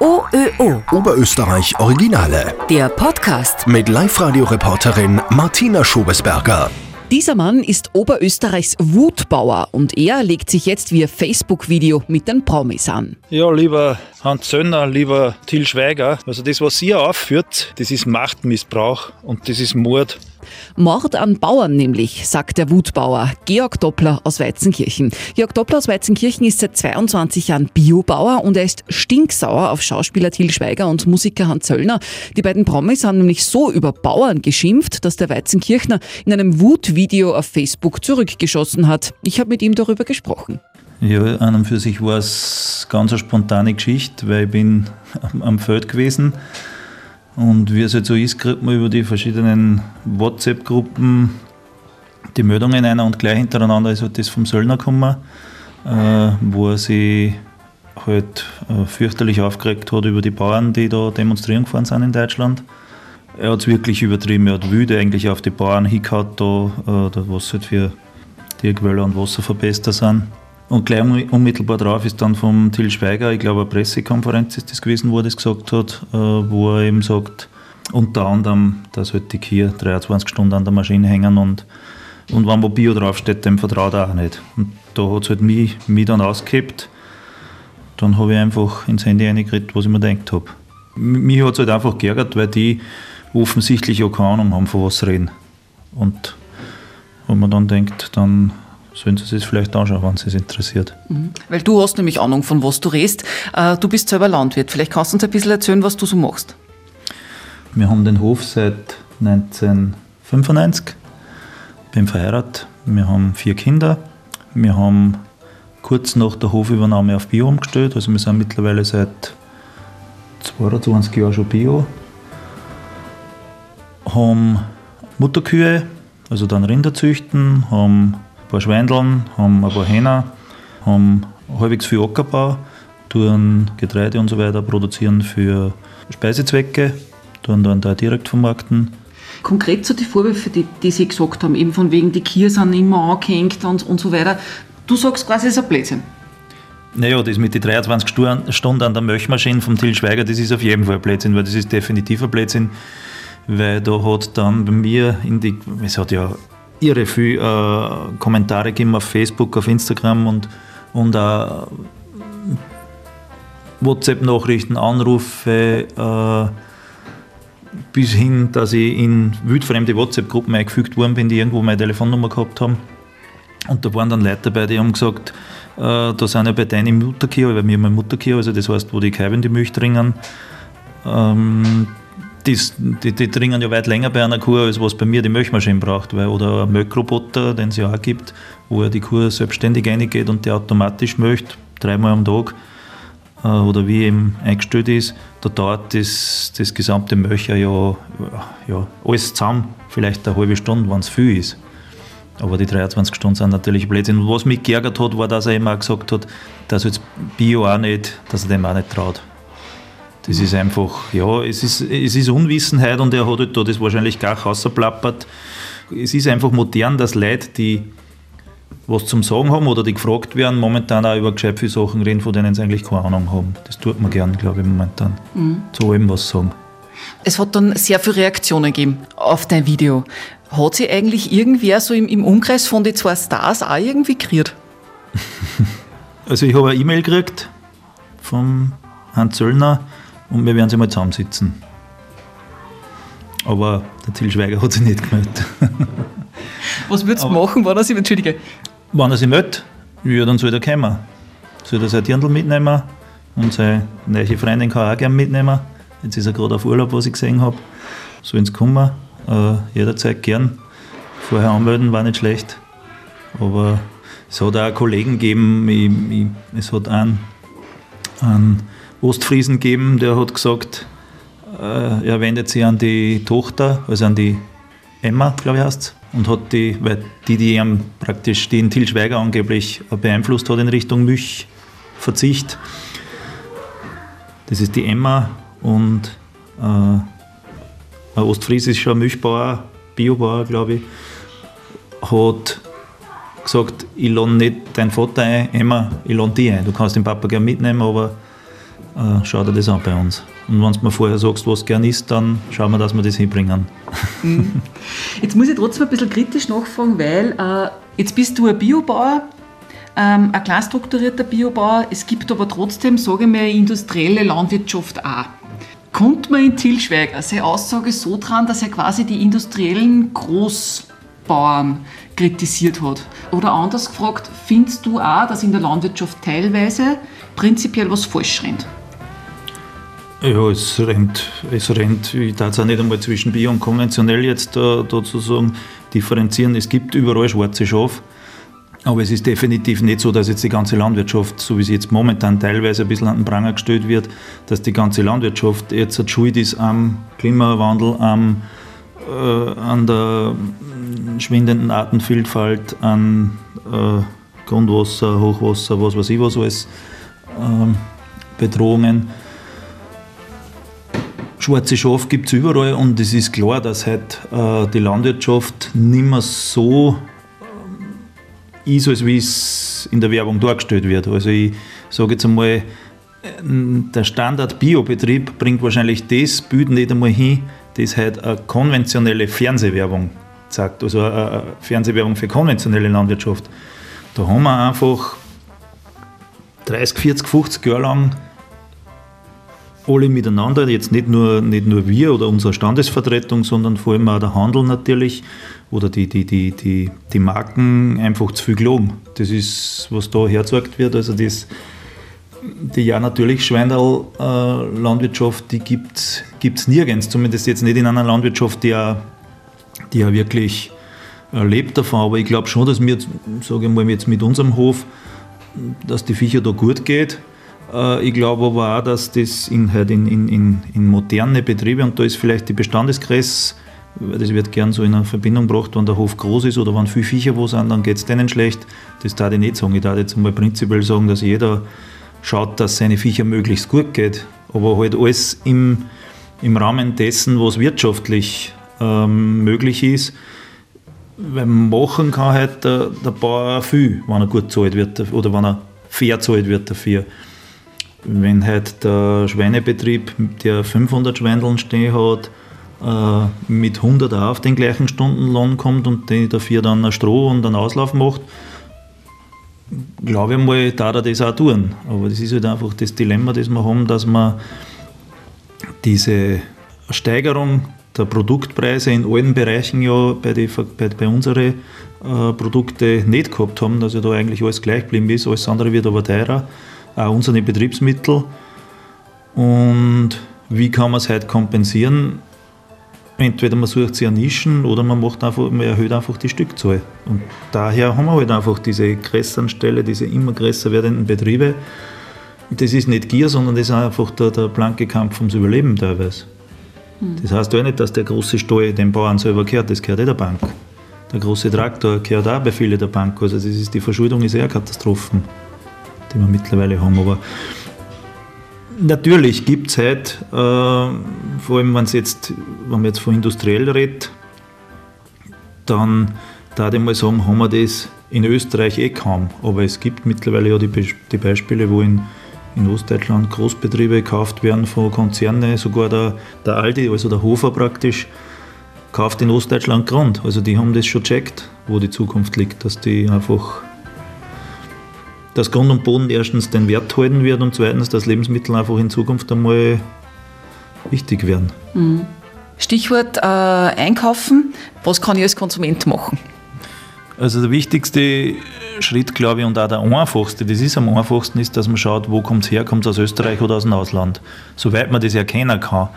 OÖO. Oberösterreich Originale. Der Podcast. Mit Live-Radio-Reporterin Martina Schobesberger. Dieser Mann ist Oberösterreichs Wutbauer und er legt sich jetzt via Facebook-Video mit den Promis an. Ja, lieber Hans Zöllner, lieber Till Schweiger, also das, was ihr aufführt, das ist Machtmissbrauch und das ist Mord. Mord an Bauern nämlich, sagt der Wutbauer Georg Doppler aus Weizenkirchen. Georg Doppler aus Weizenkirchen ist seit 22 Jahren Biobauer und er ist stinksauer auf Schauspieler Till Schweiger und Musiker Hans Zöllner. Die beiden Promis haben nämlich so über Bauern geschimpft, dass der Weizenkirchner in einem Wutvideo auf Facebook zurückgeschossen hat. Ich habe mit ihm darüber gesprochen. Ja, an und für sich war es ganz eine spontane Geschichte, weil ich bin am Feld gewesen und wie es halt so ist, kriegt man über die verschiedenen WhatsApp-Gruppen die Meldungen ein und gleich hintereinander ist halt das vom Söllner gekommen, äh, wo er sich halt äh, fürchterlich aufgeregt hat über die Bauern, die da demonstrieren gefahren sind in Deutschland. Er hat es wirklich übertrieben, er hat wüde eigentlich auf die Bauern hingehauen, da, äh, was halt für Tierquäler und Wasserverbester sind. Und gleich unmittelbar drauf ist dann vom Till Schweiger, ich glaube, eine Pressekonferenz ist das gewesen, wo er das gesagt hat, äh, wo er eben sagt, unter anderem, dass halt die Kier 23 Stunden an der Maschine hängen und, und wenn wo Bio draufsteht, dem vertraut er auch nicht. Und da hat es halt mich, mich dann ausgehebt. Dann habe ich einfach ins Handy reingeredet, was ich mir gedacht habe. Mich hat es halt einfach geärgert, weil die offensichtlich auch keine Ahnung haben, von was reden. Und wenn man dann denkt, dann sollen Sie es vielleicht anschauen, wenn es Sie interessiert. Mhm. Weil du hast nämlich Ahnung, von was du redest. Äh, du bist selber Landwirt. Vielleicht kannst du uns ein bisschen erzählen, was du so machst. Wir haben den Hof seit 1995. Bin verheiratet. Wir haben vier Kinder. Wir haben kurz nach der Hofübernahme auf Bio umgestellt. Also wir sind mittlerweile seit 22 Jahren schon Bio. Haben Mutterkühe, also dann Rinder züchten, haben paar Schweindeln, haben ein paar Hähner, haben halbwegs viel Ackerbau, tun Getreide und so weiter produzieren für Speisezwecke, tun dann da direkt vermarkten. Konkret zu so die Vorwürfe, die, die Sie gesagt haben, eben von wegen die Kühe sind immer angehängt und, und so weiter. Du sagst quasi, es ist ein Blödsinn. Naja, das mit den 23 Stunden an der Milchmaschine vom Till Schweiger, das ist auf jeden Fall ein Blödsinn, weil das ist definitiv ein Blödsinn, weil da hat dann bei mir in die, es hat ja irre viel äh, Kommentare gegeben auf Facebook, auf Instagram und, und auch WhatsApp-Nachrichten, Anrufe, äh, bis hin, dass ich in wildfremde WhatsApp-Gruppen eingefügt worden bin, die irgendwo meine Telefonnummer gehabt haben. Und da waren dann Leute dabei, die haben gesagt, äh, da sind ja bei deinem Mutterkio, weil wir haben ein Mutterkio, also das heißt, wo die Kälber die Milch trinken, ähm, das, die, die, dringen ja weit länger bei einer Kuh, als was bei mir die Milchmaschine braucht. Weil, oder ein Milchroboter, den es ja auch gibt, wo die Kuh selbstständig reingeht und die automatisch möchte, dreimal am Tag äh, oder wie eben eingestellt ist, da dauert das, das gesamte Milcher ja, ja alles zusammen vielleicht eine halbe Stunde, wenn es viel ist. Aber die 23 Stunden sind natürlich Blödsinn. Und was mich geärgert hat, war, dass er immer gesagt hat, dass jetzt Bio auch nicht, dass er dem auch nicht traut. Das ist einfach, ja, es ist, es ist Unwissenheit und er hat halt da das wahrscheinlich gar rausgeplappert. Es ist einfach modern, dass Leute, die was zum Sagen haben oder die gefragt werden, momentan auch über gescheit viele Sachen reden, von denen sie eigentlich keine Ahnung haben. Das tut man gern, glaube ich, momentan. Mhm. Zu allem was sagen. Es hat dann sehr viele Reaktionen gegeben auf dein Video. Hat sich eigentlich irgendwer so im, im Umkreis von den zwei Stars auch irgendwie gekriegt? also ich habe eine E-Mail gekriegt vom Hans Zöllner, und wir werden sie mal zusammensitzen. Aber der Till Schweiger hat sich nicht gemeldet. Was würdest du machen, wenn er sich, entschuldige? Wenn er sich meldet, ja, dann soll er kommen. Soll er sein Dirndl mitnehmen und seine neue Freundin kann er auch gerne mitnehmen. Jetzt ist er gerade auf Urlaub, was ich gesehen habe. Sollen sie kommen, äh, jederzeit gern. Vorher anmelden war nicht schlecht. Aber es hat auch Kollegen gegeben, ich, ich, es hat einen, einen Ostfriesen gegeben, der hat gesagt, äh, er wendet sich an die Tochter, also an die Emma, glaube ich heißt und hat die, weil die, die ihm praktisch den Til Schweiger angeblich beeinflusst hat in Richtung Milchverzicht. Das ist die Emma und äh, ein ostfriesischer Milchbauer, Biobauer, glaube ich, hat gesagt, ich lade nicht deinen Vater ein, Emma, ich lade dich ein. Du kannst den Papa gerne mitnehmen, aber äh, schau dir das an bei uns. Und wenn du mir vorher sagst, was gern ist, dann schauen wir, dass wir das hinbringen. Mhm. Jetzt muss ich trotzdem ein bisschen kritisch nachfragen, weil äh, jetzt bist du ein Biobauer, ähm, ein klar strukturierter Biobauer. Es gibt aber trotzdem, sage ich mal, industrielle Landwirtschaft auch. Kommt man in Tilschweiger seine Aussage so dran, dass er quasi die industriellen Großbauern kritisiert hat? Oder anders gefragt, findest du auch, dass in der Landwirtschaft teilweise prinzipiell was falsch rennt? Ja, es rennt, es rennt, ich darf es auch nicht einmal zwischen Bio und konventionell jetzt da, da zu differenzieren. Es gibt überall schwarze Schafe, aber es ist definitiv nicht so, dass jetzt die ganze Landwirtschaft, so wie sie jetzt momentan teilweise ein bisschen an den Pranger gestellt wird, dass die ganze Landwirtschaft jetzt schuld ist am Klimawandel, am, äh, an der schwindenden Artenvielfalt, an äh, Grundwasser, Hochwasser, was weiß ich was alles, äh, Bedrohungen schwarze Schafe gibt es überall und es ist klar, dass halt, äh, die Landwirtschaft nicht mehr so äh, ist, als wie es in der Werbung dargestellt wird. Also ich sage jetzt einmal, äh, der Standard-Biobetrieb bringt wahrscheinlich das Bild nicht einmal hin, das halt eine konventionelle Fernsehwerbung sagt, also eine Fernsehwerbung für konventionelle Landwirtschaft. Da haben wir einfach 30, 40, 50 Jahre lang alle miteinander, jetzt nicht nur, nicht nur wir oder unsere Standesvertretung, sondern vor allem auch der Handel natürlich oder die, die, die, die, die Marken einfach zu viel gelogen. Das ist, was da hergezeigt wird. Also das, die ja natürlich Schweinerl-Landwirtschaft, äh, die gibt es nirgends, zumindest jetzt nicht in einer Landwirtschaft, die ja, die wirklich äh, lebt davon. Aber ich glaube schon, dass wir, sage ich mal, jetzt mit unserem Hof, dass die Viecher da gut geht ich glaube aber auch, dass das in, halt in, in, in, moderne Betriebe, und da ist vielleicht die Bestandesgröße, das wird gern so in eine Verbindung gebracht, wenn der Hof groß ist oder wenn viele Viecher wo sind, dann geht es denen schlecht. Das darf ich nicht sagen. Ich darf jetzt mal prinzipiell sagen, dass jeder schaut, dass seine Viecher möglichst gut geht, aber halt alles im, im Rahmen dessen, was wirtschaftlich ähm, möglich ist. Weil machen kann halt der, der Bauer viel, wenn er gut zahlt wird oder wenn er fair zahlt wird dafür. Wenn halt der Schweinebetrieb, der 500 Schweindeln stehen hat, äh, mit 100 auch auf den gleichen Stundenlohn kommt und die dafür dann ein Stroh und einen Auslauf macht, glaube ich mal, da er das auch tun. Aber das ist halt einfach das Dilemma, das wir haben, dass wir diese Steigerung der Produktpreise in allen Bereichen ja bei, die, bei, bei unseren äh, Produkten nicht gehabt haben, dass ja da eigentlich alles gleich geblieben ist, alles andere wird aber teurer auch unsere Betriebsmittel. Und wie kann man es heute kompensieren? Entweder man sucht sich Nischen oder man, macht einfach, man erhöht einfach die Stückzahl. Und daher haben wir halt einfach diese größeren diese immer größer werdenden Betriebe. Das ist nicht Gier, sondern das ist einfach der, der blanke Kampf ums Überleben teilweise. Mhm. Das heißt auch nicht, dass der große Stall dem Bauern selber gehört, das gehört eh der Bank. Der große Traktor gehört auch bei vielen der Bank. Also das ist, die Verschuldung ist eher eine Katastrophe die wir mittlerweile haben. Aber natürlich gibt es halt, äh, vor allem wenn, jetzt, wenn man jetzt von industriell redet, dann da ich mal sagen, haben wir das in Österreich eh kaum. Aber es gibt mittlerweile ja die, Be die Beispiele, wo in, in Ostdeutschland Großbetriebe gekauft werden von Konzernen, sogar der, der Aldi, also der Hofer praktisch, kauft in Ostdeutschland Grund. Also die haben das schon checkt, wo die Zukunft liegt, dass die einfach dass Grund und Boden erstens den Wert halten wird und zweitens, dass Lebensmittel einfach in Zukunft einmal wichtig werden. Mhm. Stichwort äh, Einkaufen. Was kann ich als Konsument machen? Also der wichtigste Schritt, glaube ich, und auch der einfachste, das ist am einfachsten, ist, dass man schaut, wo kommt es her, kommt es aus Österreich oder aus dem Ausland. Soweit man das erkennen kann.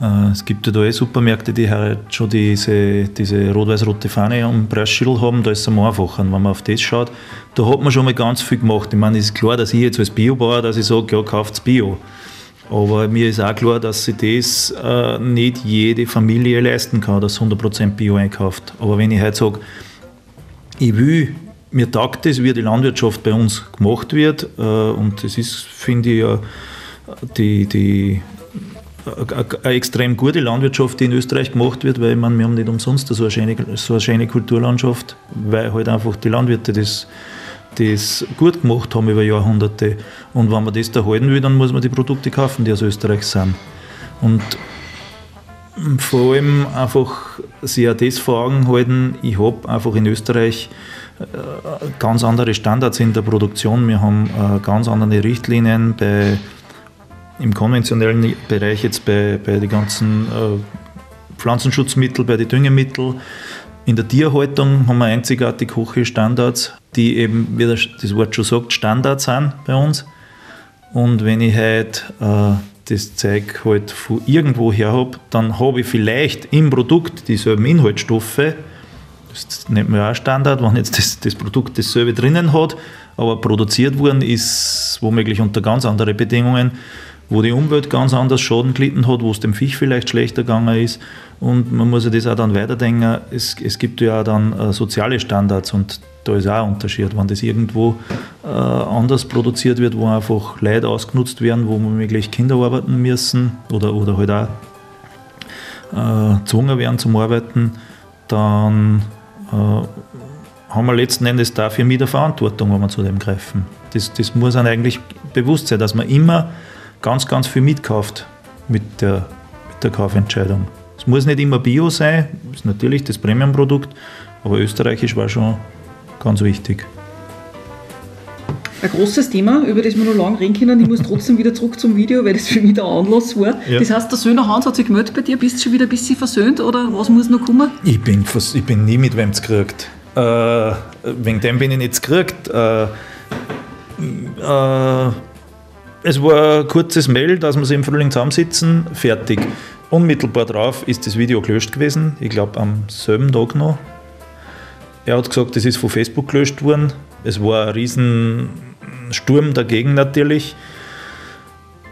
Äh, es gibt ja da eh Supermärkte, die halt schon diese, diese rot-weiß-rote Fahne am Preisschild haben, da ist es am einfacher. wenn man auf das schaut, da hat man schon mal ganz viel gemacht. Ich meine, es ist klar, dass ich jetzt als Biobauer, dass ich sage, ja, kauft Bio. Aber mir ist auch klar, dass sich das äh, nicht jede Familie leisten kann, dass 100% Bio einkauft. Aber wenn ich halt sage, ich will, mir taugt das, wie die Landwirtschaft bei uns gemacht wird, äh, und das ist, finde ich, ja, die, die eine extrem gute Landwirtschaft, die in Österreich gemacht wird, weil ich meine, wir haben nicht umsonst so eine schöne, so eine schöne Kulturlandschaft, weil halt einfach die Landwirte das das gut gemacht haben über Jahrhunderte. Und wenn man das da halten will, dann muss man die Produkte kaufen, die aus Österreich sind. Und vor allem einfach sich auch das vor Augen halten, ich habe einfach in Österreich äh, ganz andere Standards in der Produktion. Wir haben äh, ganz andere Richtlinien bei, im konventionellen Bereich, jetzt bei, bei den ganzen äh, Pflanzenschutzmitteln, bei den Düngemitteln. In der Tierhaltung haben wir einzigartig hohe Standards, die eben, wie das Wort schon sagt, Standards sind bei uns. Und wenn ich halt äh, das Zeug halt von irgendwo her habe, dann habe ich vielleicht im Produkt dieselben Inhaltsstoffe. Das nennt man ja auch Standard, wenn jetzt das, das Produkt dasselbe drinnen hat, aber produziert worden ist womöglich unter ganz anderen Bedingungen, wo die Umwelt ganz anders Schaden gelitten hat, wo es dem Fisch vielleicht schlechter gegangen ist. Und man muss ja das auch dann weiterdenken. Es, es gibt ja auch dann äh, soziale Standards und da ist auch ein Unterschied, wenn das irgendwo äh, anders produziert wird, wo einfach Leute ausgenutzt werden, wo womöglich Kinder arbeiten müssen oder, oder halt auch äh, gezwungen werden zum Arbeiten, dann äh, haben wir letzten Endes dafür mit der Verantwortung, wenn wir zu dem greifen. Das, das muss einem eigentlich bewusst sein, dass man immer ganz, ganz viel mitkauft mit der, mit der Kaufentscheidung. Es muss nicht immer Bio sein, ist natürlich das Premium-Produkt, aber österreichisch war schon ganz wichtig. Ein großes Thema, über das wir noch lange reden können. Ich muss trotzdem wieder zurück zum Video, weil das für mich der Anlass war. Ja. Das heißt, der Söhner Hans hat sich gemeldet bei dir. Bist du schon wieder ein bisschen versöhnt oder was muss noch kommen? Ich bin, ich bin nie mit wem gekriegt. Äh, wegen dem bin ich nicht gekriegt. Äh, äh, es war ein kurzes Mail, dass wir sie im Frühling zusammensitzen, fertig. Unmittelbar drauf ist das Video gelöscht gewesen. Ich glaube am selben Tag noch. Er hat gesagt, das ist von Facebook gelöscht worden. Es war ein riesen Sturm dagegen natürlich.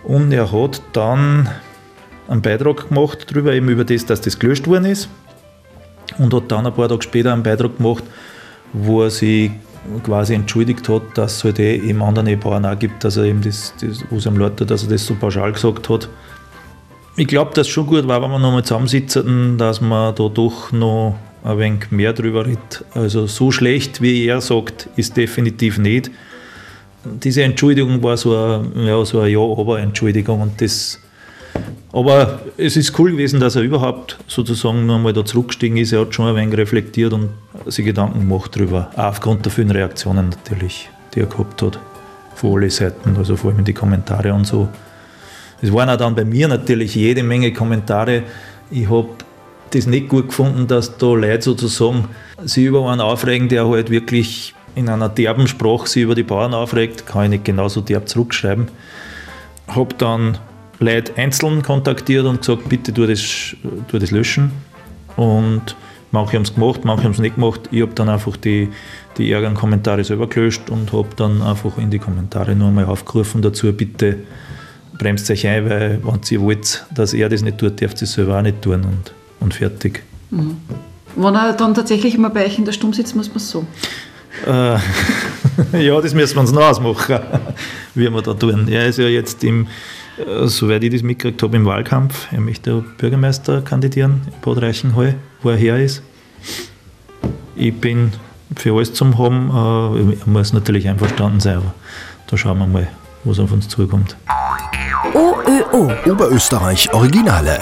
Und er hat dann einen Beitrag gemacht darüber, eben über das, dass das gelöscht worden ist. Und hat dann ein paar Tage später einen Beitrag gemacht, wo er sich quasi entschuldigt hat, dass es halt eh eben anderen Ehepaaren auch gibt, dass er eben das, das wo es am Leute, dass er das so pauschal gesagt hat. Ich glaube, dass es schon gut war, wenn wir nochmal zusammensitzen, dass man da doch noch ein wenig mehr drüber redet. Also so schlecht, wie er sagt, ist definitiv nicht. Diese Entschuldigung war so eine ja, so eine Ja-Aber-Entschuldigung und das aber es ist cool gewesen, dass er überhaupt sozusagen nur einmal da zurückgestiegen ist. Er hat schon ein wenig reflektiert und sich Gedanken gemacht darüber. Auch aufgrund der vielen Reaktionen natürlich, die er gehabt hat. Von allen Seiten, also vor allem in die Kommentare und so. Es waren auch dann bei mir natürlich jede Menge Kommentare. Ich habe das nicht gut gefunden, dass da Leute sozusagen sich über einen aufregen, der halt wirklich in einer derben Sprache sich über die Bauern aufregt, kann ich nicht genauso derb zurückschreiben. Habe dann Leute einzeln kontaktiert und gesagt, bitte tu das, tu das löschen. Und manche haben es gemacht, manche haben es nicht gemacht. Ich habe dann einfach die, die ärgeren Kommentare selber gelöscht und habe dann einfach in die Kommentare nur einmal aufgerufen dazu, bitte bremst euch ein, weil wenn ihr wollt, dass er das nicht tut, dürft ihr es selber auch nicht tun. Und und fertig. Mhm. Wenn er dann tatsächlich immer bei euch in der Sturm sitzt, muss man es so. Äh, ja, das müssen wir uns noch ausmachen, wie wir da tun. Er ist ja jetzt im, soweit ich das mitgekriegt habe, im Wahlkampf. Er möchte Bürgermeister kandidieren in Bad Reichenhall, wo er her ist. Ich bin für alles zum Haben, äh, er muss natürlich einverstanden sein, aber da schauen wir mal, was auf uns zukommt. OÖO Oberösterreich Originale.